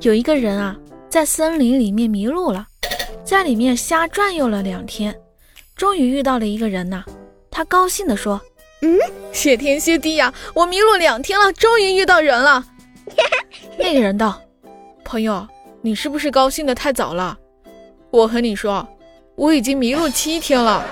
有一个人啊，在森林里面迷路了，在里面瞎转悠了两天，终于遇到了一个人呐。他高兴地说：“嗯，谢天谢地呀，我迷路两天了，终于遇到人了。”那个人道：“朋友，你是不是高兴的太早了？我和你说，我已经迷路七天了。”